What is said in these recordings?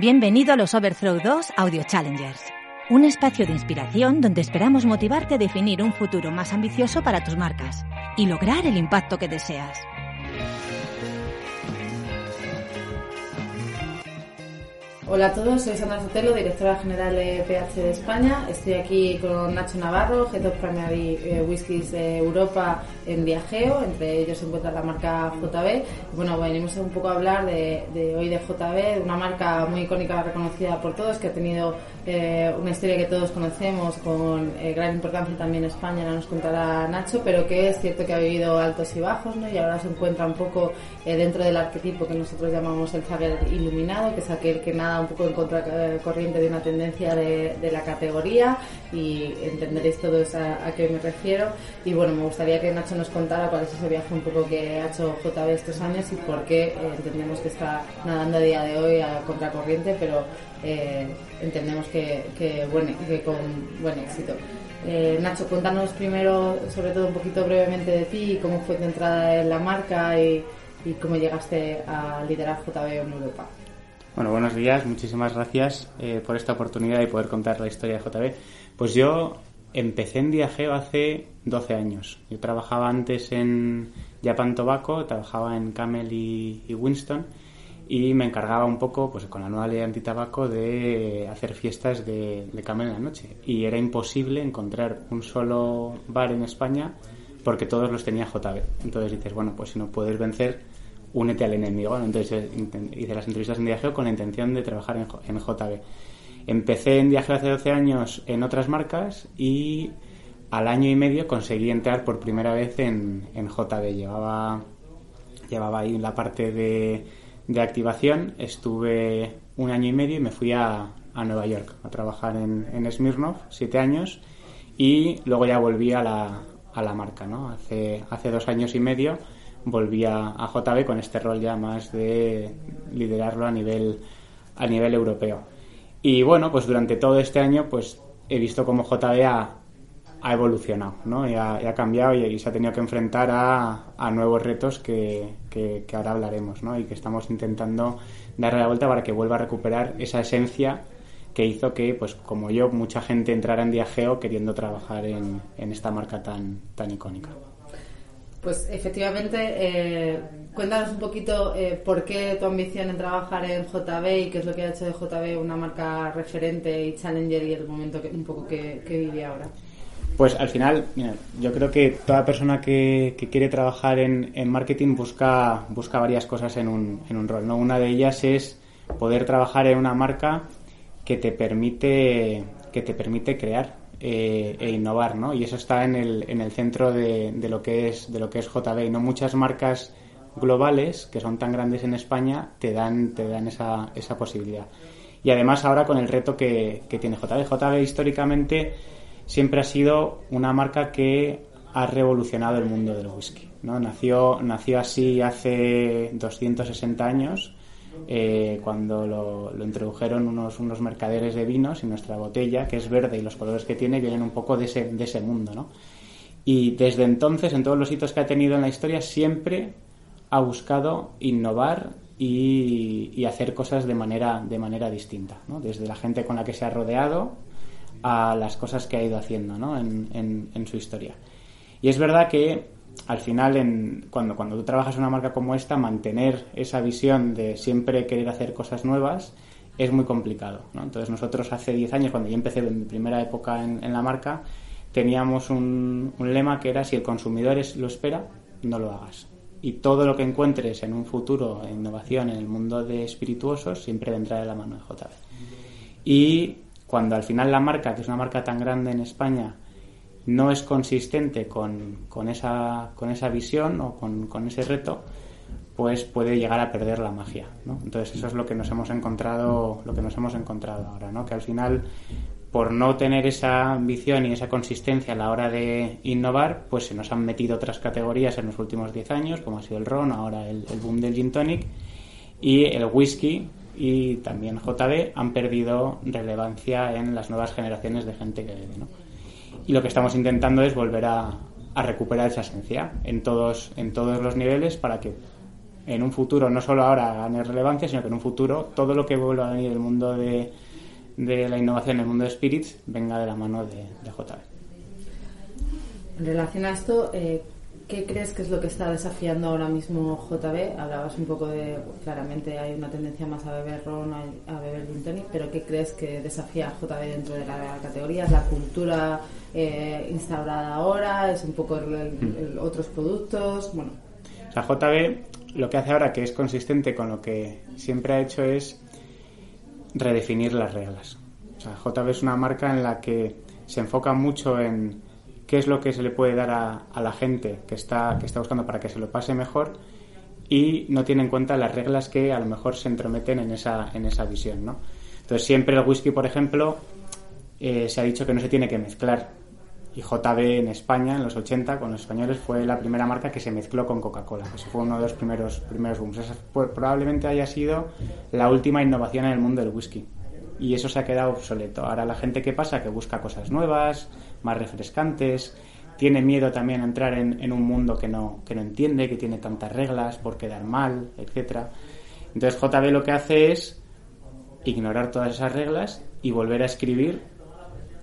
Bienvenido a los Overthrow 2 Audio Challengers, un espacio de inspiración donde esperamos motivarte a definir un futuro más ambicioso para tus marcas y lograr el impacto que deseas. Hola a todos, soy Sandra Sotelo, directora general de PH de España. Estoy aquí con Nacho Navarro, Head of Primary eh, Whiskies de Europa en Viajeo. Entre ellos se encuentra la marca JB. Bueno, venimos un poco a hablar de, hoy de JB, de una marca muy icónica, reconocida por todos, que ha tenido eh, una historia que todos conocemos con eh, gran importancia también en España, ahora nos contará Nacho, pero que es cierto que ha vivido altos y bajos ¿no? y ahora se encuentra un poco dentro del arquetipo que nosotros llamamos el saber iluminado, que es aquel que nada un poco en contracorriente de una tendencia de, la categoría y entenderéis todos a, a, qué me refiero. Y bueno, me gustaría que Nacho nos contara cuál es ese viaje un poco que ha hecho JB estos años y por qué eh, entendemos que está nadando a día de hoy a contracorriente, pero eh, entendemos que, que, que con buen éxito. Eh, Nacho, cuéntanos primero, sobre todo un poquito brevemente de ti, cómo fue tu entrada en la marca y, y cómo llegaste a liderar JB en Europa. Bueno, buenos días, muchísimas gracias eh, por esta oportunidad de poder contar la historia de JB. Pues yo empecé en Diageo hace 12 años. Yo trabajaba antes en Japan Tobacco, trabajaba en Camel y, Winston y me encargaba un poco, pues con la nueva ley antitabaco, de hacer fiestas de, de Camel en la noche. Y era imposible encontrar un solo bar en España porque todos los tenía JB. Entonces dices, bueno, pues si no puedes vencer, únete al enemigo. Entonces eh, hice las entrevistas en Diageo con la intención de trabajar en, JB. Empecé en Diageo hace 12 años en otras marcas y al año y medio conseguí entrar por primera vez en, en JB. Llevaba, llevaba ahí la parte de, de, activación, estuve un año y medio y me fui a, a Nueva York a trabajar en, en Smirnoff, siete años, y luego ya volví a la, a la marca, ¿no? Hace, hace dos años y medio volví a, JB con este rol ya más de liderarlo a nivel, a nivel europeo. Y bueno, pues durante todo este año pues he visto cómo JB ha, ha evolucionado, ¿no? Y ha, cambiado y, se ha tenido que enfrentar a, a nuevos retos que, que, ahora hablaremos, ¿no? Y que estamos intentando darle la vuelta para que vuelva a recuperar esa esencia que hizo que, pues como yo, mucha gente entrara en Diageo queriendo trabajar en, en esta marca tan, tan icónica. Pues efectivamente, eh, cuéntanos un poquito eh, por qué tu ambición en trabajar en JB y qué es lo que ha hecho de JB una marca referente y challenger y el momento que, un poco que, vive ahora. Pues al final, yo creo que toda persona que, quiere trabajar en, marketing busca, busca varias cosas en un, en un rol. ¿no? Una de ellas es poder trabajar en una marca que te permite, que te permite crear eh, e innovar, ¿no? Y eso está en el, en el centro de, de, lo que es de lo que es JB. No muchas marcas globales que son tan grandes en España te dan te dan esa, esa posibilidad. Y además ahora con el reto que, que tiene JB. JB históricamente siempre ha sido una marca que ha revolucionado el mundo del whisky. ¿no? Nació, nació así hace 260 años eh, cuando lo, introdujeron unos, unos mercaderes de vinos y nuestra botella, que es verde y los colores que tiene vienen un poco de ese, de ese mundo, ¿no? Y desde entonces, en todos los hitos que ha tenido en la historia, siempre ha buscado innovar y, hacer cosas de manera, de manera distinta, ¿no? Desde la gente con la que se ha rodeado a las cosas que ha ido haciendo ¿no? en, en su historia. Y es verdad que al final, en, cuando, cuando tú trabajas en una marca como esta, mantener esa visión de siempre querer hacer cosas nuevas es muy complicado. Entonces nosotros hace 10 años, cuando yo empecé en mi primera época en, la marca, teníamos un, lema que era si el consumidor es, lo espera, no lo hagas. Y todo lo que encuentres en un futuro en innovación en el mundo de espirituosos siempre vendrá de la mano de JB. Y cuando al final la marca, que es una marca tan grande en España, no es consistente con, con, esa, con esa visión o con, con, ese reto, pues puede llegar a perder la magia. ¿no? Entonces eso es lo que nos hemos encontrado, lo que nos hemos encontrado ahora, ¿no? que al final por no tener esa ambición y esa consistencia a la hora de innovar, pues se nos han metido otras categorías en los últimos 10 años, como ha sido el ron, ahora el, el boom del gin tonic, y el whisky y también JB han perdido relevancia en las nuevas generaciones de gente que bebe. Y lo que estamos intentando es volver a, recuperar esa esencia en todos, en todos los niveles para que en un futuro, no solo ahora gane relevancia, sino que en un futuro todo lo que vuelva a venir del mundo de, de la innovación en el mundo de Spirits venga de la mano de, de JB. En relación a esto, eh, ¿qué crees que es lo que está desafiando ahora mismo JB? Hablabas un poco de, claramente hay una tendencia más a beber ron, a, beber gin tonic, pero ¿qué crees que desafía a JB dentro de la categoría? ¿Es la cultura eh, instaurada ahora? ¿Es un poco mm. otros productos? Bueno. O sea, JB lo que hace ahora, que es consistente con lo que siempre ha hecho, es redefinir las reglas. O sea, JB es una marca en la que se enfoca mucho en qué es lo que se le puede dar a, la gente que está, que está buscando para que se lo pase mejor y no tiene en cuenta las reglas que a lo mejor se entrometen en esa, en esa visión. ¿no? Entonces siempre el whisky, por ejemplo, eh, se ha dicho que no se tiene que mezclar. Y JB en España, en los 80, con los españoles, fue la primera marca que se mezcló con Coca-Cola. Eso fue uno de los primeros, primeros booms. Esa probablemente haya sido la última innovación en el mundo del whisky. Y eso se ha quedado obsoleto. Ahora la gente que pasa, que busca cosas nuevas, más refrescantes, tiene miedo también a entrar en, un mundo que no, que no entiende, que tiene tantas reglas por quedar mal, etcétera. Entonces JB lo que hace es ignorar todas esas reglas y volver a escribir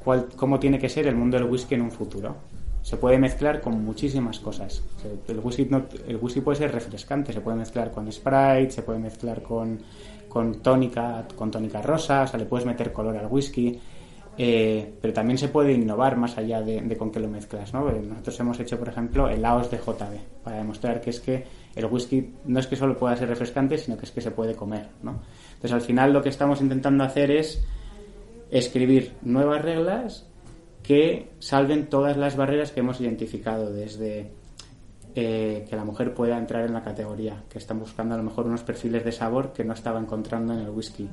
cuál, cómo tiene que ser el mundo del whisky en un futuro. Se puede mezclar con muchísimas cosas. El whisky, el whisky puede ser refrescante, se puede mezclar con Sprite, se puede mezclar con, con tónica, con tónica rosa, o le puedes meter color al whisky. Eh, pero también se puede innovar más allá de, con qué lo mezclas. ¿no? Eh, nosotros hemos hecho, por ejemplo, helados de JB para demostrar que es que el whisky no es que solo pueda ser refrescante, sino que es que se puede comer. ¿no? Entonces, al final, lo que estamos intentando hacer es escribir nuevas reglas que salven todas las barreras que hemos identificado desde eh, que la mujer pueda entrar en la categoría, que están buscando a lo mejor unos perfiles de sabor que no estaba encontrando en el whisky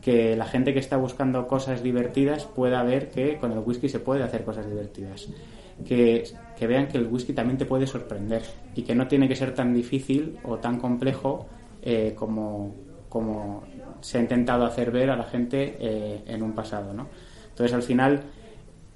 que la gente que está buscando cosas divertidas pueda ver que con el whisky se puede hacer cosas divertidas. Que, vean que el whisky también te puede sorprender y que no tiene que ser tan difícil o tan complejo eh, como, como se ha intentado hacer ver a la gente eh, en un pasado. ¿no? Entonces, al final,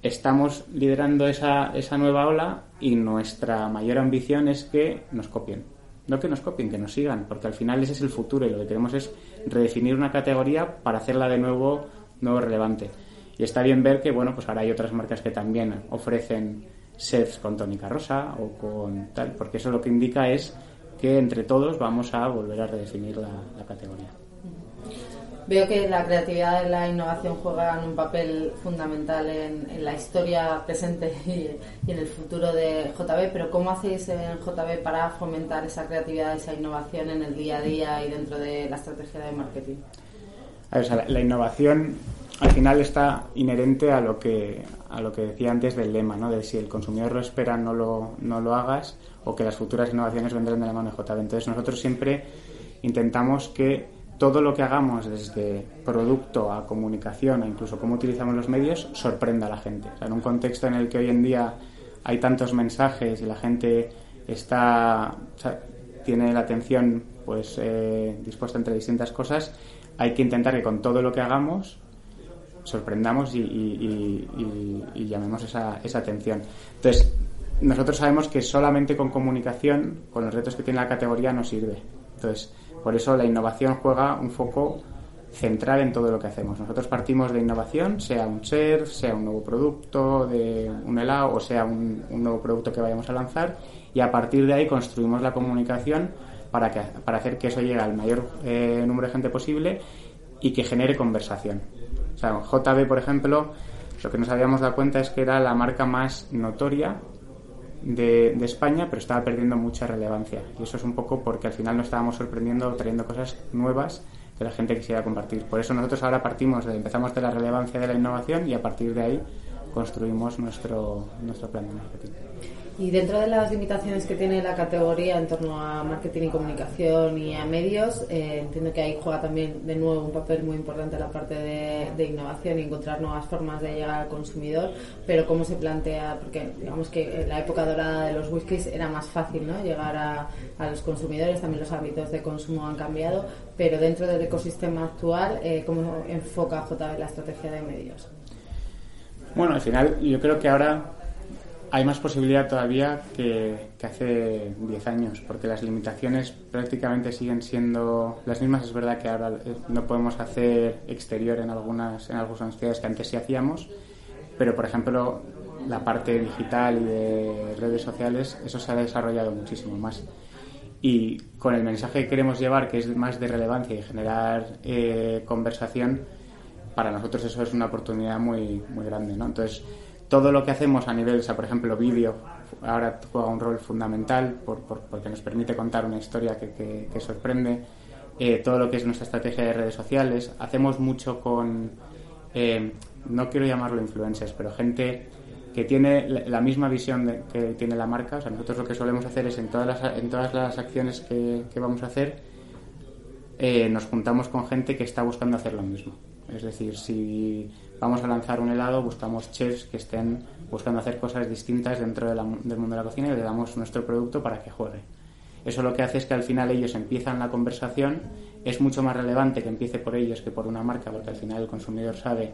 estamos liderando esa, esa nueva ola y nuestra mayor ambición es que nos copien. No que nos copien, que nos sigan, porque al final ese es el futuro y lo que queremos es redefinir una categoría para hacerla de nuevo, nuevo relevante. Y está bien ver que, bueno, pues ahora hay otras marcas que también ofrecen sets con tónica rosa o con tal, porque eso lo que indica es que entre todos vamos a volver a redefinir la categoría. Veo que la creatividad y la innovación juegan un papel fundamental en, la historia presente y, en el futuro de JB, pero ¿cómo hacéis en JB para fomentar esa creatividad, esa innovación en el día a día y dentro de la estrategia de marketing? la, innovación al final está inherente a lo que a lo que decía antes del lema, ¿no? De si el consumidor lo espera, no lo, no lo hagas, o que las futuras innovaciones vendrán de la mano de JB. Entonces nosotros siempre intentamos que todo lo que hagamos desde producto a comunicación e incluso cómo utilizamos los medios sorprenda a la gente. en un contexto en el que hoy en día hay tantos mensajes y la gente está tiene la atención pues eh, dispuesta entre distintas cosas, hay que intentar que con todo lo que hagamos sorprendamos y, llamemos esa, esa atención. Entonces, nosotros sabemos que solamente con comunicación, con los retos que tiene la categoría, no sirve. Entonces, por eso la innovación juega un foco central en todo lo que hacemos. Nosotros partimos de innovación, sea un ser, sea un nuevo producto de un helado o sea un, nuevo producto que vayamos a lanzar y a partir de ahí construimos la comunicación para, que, para hacer que eso llegue al mayor eh, número de gente posible y que genere conversación. O sea, JB, por ejemplo, lo que nos habíamos dado cuenta es que era la marca más notoria de, España, pero estaba perdiendo mucha relevancia. Y eso es un poco porque al final nos estábamos sorprendiendo trayendo cosas nuevas que la gente quisiera compartir. Por eso nosotros ahora partimos de, empezamos de la relevancia de la innovación y a partir de ahí construimos nuestro, nuestro plan de marketing. Y dentro de las limitaciones que tiene la categoría en torno a marketing y comunicación y a medios, eh, entiendo que ahí juega también de nuevo un papel muy importante la parte de, innovación y encontrar nuevas formas de llegar al consumidor, pero cómo se plantea, porque digamos que en la época dorada de los whiskies era más fácil ¿no? llegar a, los consumidores, también los hábitos de consumo han cambiado, pero dentro del ecosistema actual, eh, ¿cómo enfoca JB la estrategia de medios? Bueno, al final yo creo que ahora hay más posibilidad todavía que, hace 10 años, porque las limitaciones prácticamente siguen siendo las mismas. Es verdad que ahora eh, no podemos hacer exterior en algunas, en algunas ciudades que antes sí hacíamos, pero por ejemplo la parte digital y de redes sociales, eso se ha desarrollado muchísimo más. Y con el mensaje que queremos llevar, que es más de relevancia y generar eh, conversación, para nosotros eso es una oportunidad muy, muy grande. ¿no? Entonces, todo lo que hacemos a nivel, o sea, por ejemplo, vídeo, ahora juega un rol fundamental por, porque nos permite contar una historia que, sorprende. Eh, todo lo que es nuestra estrategia de redes sociales. Hacemos mucho con, eh, no quiero llamarlo influencers, pero gente que tiene la misma visión que tiene la marca. O sea, nosotros lo que solemos hacer es en todas las, en todas las acciones que, vamos a hacer, eh, nos juntamos con gente que está buscando hacer lo mismo. Es decir, si vamos a lanzar un helado, buscamos chefs que estén buscando hacer cosas distintas dentro del mundo de la cocina y le damos nuestro producto para que juegue. Eso lo que hace es que al final ellos empiezan la conversación, es mucho más relevante que empiece por ellos que por una marca, porque al final el consumidor sabe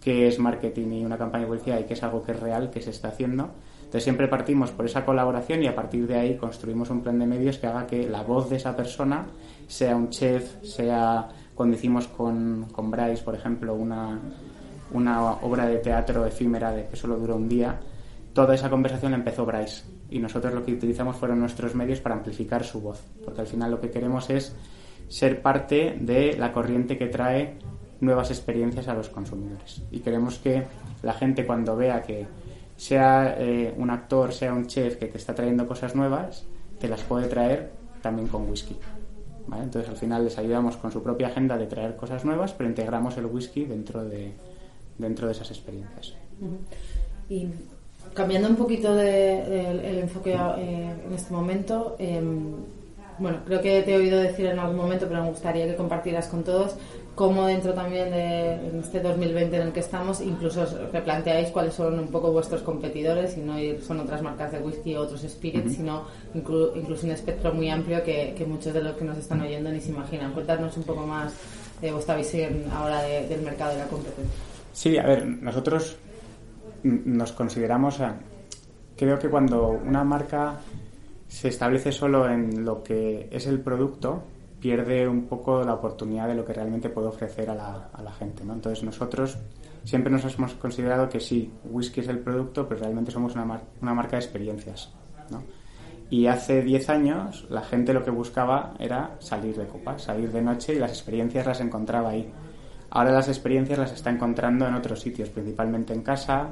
qué es marketing y una campaña de publicidad y qué es algo que es real, que se está haciendo. Entonces siempre partimos por esa colaboración y a partir de ahí construimos un plan de medios que haga que la voz de esa persona, sea un chef, sea cuando hicimos con, con Bryce, por ejemplo, una, una obra de teatro efímera de que solo duró un día, toda esa conversación la empezó Bryce y nosotros lo que utilizamos fueron nuestros medios para amplificar su voz, porque al final lo que queremos es ser parte de la corriente que trae nuevas experiencias a los consumidores y queremos que la gente cuando vea que sea eh, un actor, sea un chef que te está trayendo cosas nuevas, te las puede traer también con whisky. Entonces al final les ayudamos con su propia agenda de traer cosas nuevas, pero integramos el whisky dentro de, dentro de esas experiencias. Y cambiando un poquito de, el, enfoque eh, en este momento, em, bueno, creo que te he oído decir en algún momento, pero me gustaría que compartieras con todos cómo dentro también de este 2020 en el que estamos, incluso replanteáis cuáles son un poco vuestros competidores y no son otras marcas de whisky o otros spirits, sino incluso un espectro muy amplio que, muchos de los que nos están oyendo ni se imaginan. Cuéntanos un poco más de vuestra visión ahora del mercado y la competencia. Sí, a ver, nosotros nos consideramos, creo que cuando una marca se establece solo en lo que es el producto, pierde un poco la oportunidad de lo que realmente puede ofrecer a la, gente. ¿no? Entonces nosotros siempre nos hemos considerado que sí, whisky es el producto, pero realmente somos una, una marca de experiencias. ¿no? Y hace 10 años la gente lo que buscaba era salir de copa, salir de noche y las experiencias las encontraba ahí. Ahora las experiencias las está encontrando en otros sitios, principalmente en casa,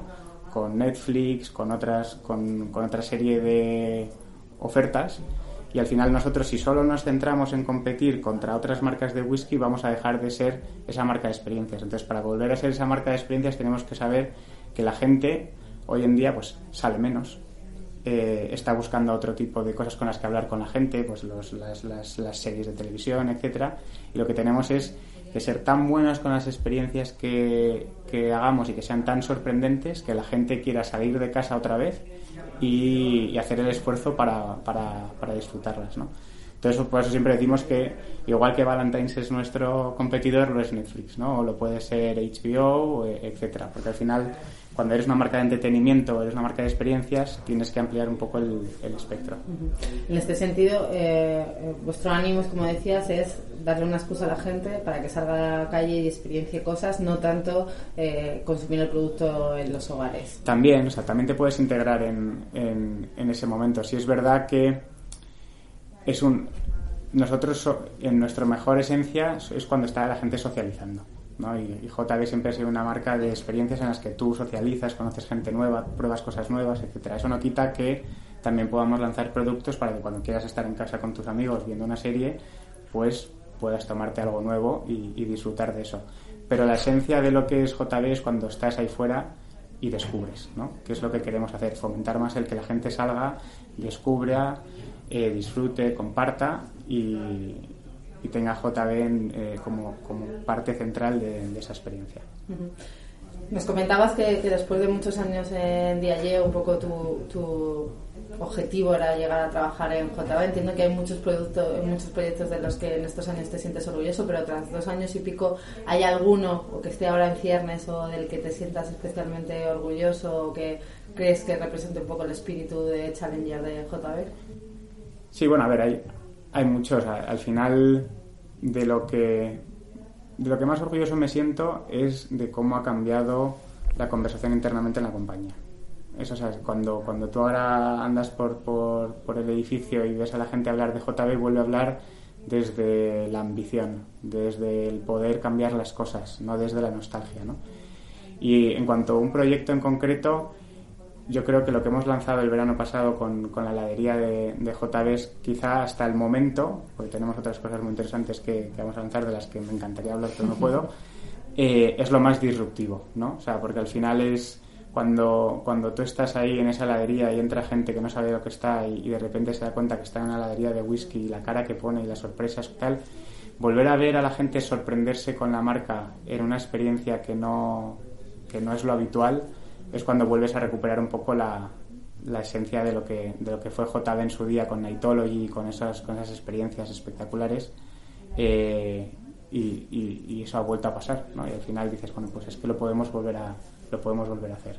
con Netflix, con otras, con, otra serie de ofertas. Y al final nosotros, si solo nos centramos en competir contra otras marcas de whisky, vamos a dejar de ser esa marca de experiencias. Entonces, para volver a ser esa marca de experiencias, tenemos que saber que la gente hoy en día pues sale menos, eh, está buscando otro tipo de cosas con las que hablar con la gente, pues las, las, las, series de televisión, etcétera. Y lo que tenemos es que ser tan buenos con las experiencias que, hagamos y que sean tan sorprendentes que la gente quiera salir de casa otra vez y, hacer el esfuerzo para, para, para disfrutarlas, ¿no? Entonces, por eso siempre decimos que igual que Valentine's es nuestro competidor, lo es Netflix, ¿no? O lo puede ser HBO, etcétera, porque al final cuando eres una marca de entretenimiento, eres una marca de experiencias, tienes que ampliar un poco el, espectro. En este sentido, eh, vuestro ánimo, como decías, es darle una excusa a la gente para que salga a la calle y experiencie cosas, no tanto eh, consumir el producto en los hogares. También, o sea, también te puedes integrar en, en, en ese momento. Si es verdad que es un nosotros en nuestra mejor esencia es cuando está la gente socializando. Y, JB siempre ha sido una marca de experiencias en las que tú socializas, conoces gente nueva, pruebas cosas nuevas, etcétera. Eso no quita que también podamos lanzar productos para que cuando quieras estar en casa con tus amigos viendo una serie, pues puedas tomarte algo nuevo y, disfrutar de eso. Pero la esencia de lo que es JB es cuando estás ahí fuera y descubres, ¿no? Que es lo que queremos hacer, fomentar más el que la gente salga, descubra, eh, disfrute, comparta y, y tenga JB eh, como, parte central de, esa experiencia. Nos comentabas que, después de muchos años en Diageo, un poco tu, tu, objetivo era llegar a trabajar en JB. Entiendo que hay muchos, productos, muchos proyectos de los que en estos años te sientes orgulloso, pero tras dos años y pico, ¿hay alguno o que esté ahora en ciernes o del que te sientas especialmente orgulloso o que crees que represente un poco el espíritu de Challenger de JB? Sí, bueno, a ver, hay, hay muchos. Al final, de lo que de lo que más orgulloso me siento es de cómo ha cambiado la conversación internamente en la compañía. Eso, o cuando, cuando tú ahora andas por, por, por, el edificio y ves a la gente hablar de JB, vuelve a hablar desde la ambición, desde el poder cambiar las cosas, no desde la nostalgia. ¿no? Y en cuanto a un proyecto en concreto, yo creo que lo que hemos lanzado el verano pasado con, con la heladería de, de, JB es quizá hasta el momento, porque tenemos otras cosas muy interesantes que, vamos a lanzar de las que me encantaría hablar, pero no puedo, eh, es lo más disruptivo, ¿no? O sea, porque al final es cuando, cuando tú estás ahí en esa heladería y entra gente que no sabe lo que está y, y de repente se da cuenta que está en una heladería de whisky y la cara que pone y las sorpresas y tal, volver a ver a la gente sorprenderse con la marca en una experiencia que no, que no es lo habitual, es cuando vuelves a recuperar un poco la, la esencia de lo que de lo que fue JB en su día con Nightology y con esas con esas experiencias espectaculares eh, y, eso ha vuelto a pasar ¿no? y al final dices bueno pues es que lo podemos volver a lo podemos volver a hacer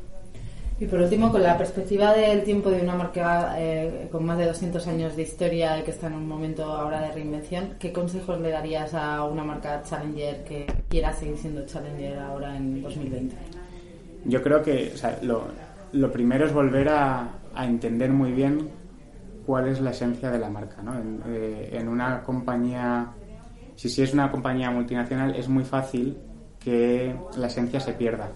y por último con la perspectiva del tiempo de una marca eh, con más de 200 años de historia y que está en un momento ahora de reinvención ¿qué consejos le darías a una marca Challenger que quiera seguir siendo Challenger ahora en 2020? Yo creo que o sea, lo, lo, primero es volver a, entender muy bien cuál es la esencia de la marca. ¿no? En, eh, en, una compañía, si, si es una compañía multinacional, es muy fácil que la esencia se pierda,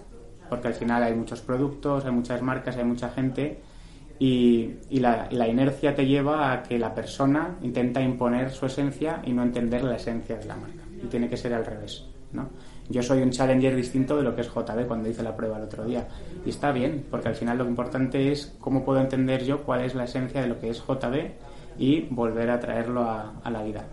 porque al final hay muchos productos, hay muchas marcas, hay mucha gente. Y, y la, la, inercia te lleva a que la persona intenta imponer su esencia y no entender la esencia de la marca. Y tiene que ser al revés. ¿no? Yo soy un challenger distinto de lo que es JB cuando hice la prueba el otro día. Y está bien, porque al final lo importante es cómo puedo entender yo cuál es la esencia de lo que es JB y volver a traerlo a, la vida.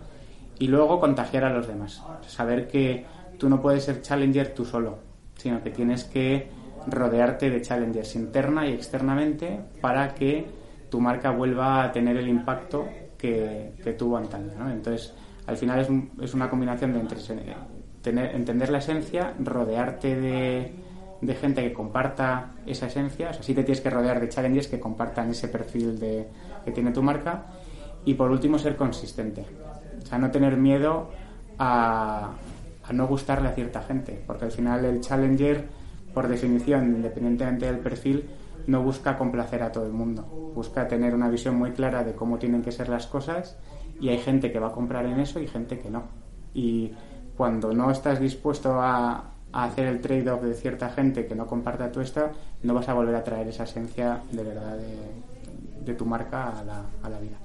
Y luego contagiar a los demás. Saber que tú no puedes ser challenger tú solo, sino que tienes que rodearte de challengers interna y externamente para que tu marca vuelva a tener el impacto que, que tuvo antaño. ¿no? Entonces, al final es, es una combinación de entre tener, entender la esencia, rodearte de, de, gente que comparta esa esencia, o sea, sí te tienes que rodear de challengers que compartan ese perfil de, que tiene tu marca. Y por último ser consistente, o sea, no tener miedo a, a no gustarle a cierta gente, porque al final el challenger, por definición, independientemente del perfil, no busca complacer a todo el mundo, busca tener una visión muy clara de cómo tienen que ser las cosas. Y hay gente que va a comprar en eso y gente que no. Y cuando no estás dispuesto a, hacer el trade-off de cierta gente que no comparta tu esta, no vas a volver a traer esa esencia de verdad de, de tu marca a la, a la vida.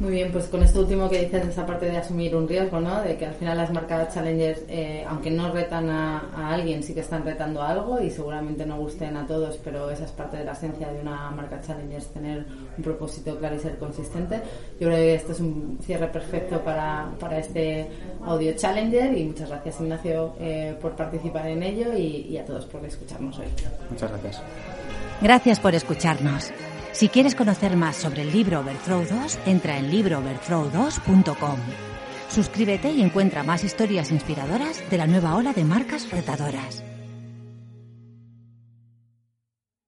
Muy bien, pues con esto último que dices, esa parte de asumir un riesgo, ¿no? De que al final las marcas challengers, eh, aunque no retan a, a, alguien, sí que están retando algo y seguramente no gusten a todos, pero esa es parte de la esencia de una marca challengers, tener un propósito claro y ser consistente. Yo creo que esto es un cierre perfecto para, para este audio challenger y muchas gracias Ignacio eh, por participar en ello y, y a todos por escucharnos hoy. Muchas gracias. Gracias por escucharnos. Si quieres conocer más sobre el libro Overthrow 2, entra en librooverthrow2.com. Suscríbete y encuentra más historias inspiradoras de la nueva ola de marcas retadoras.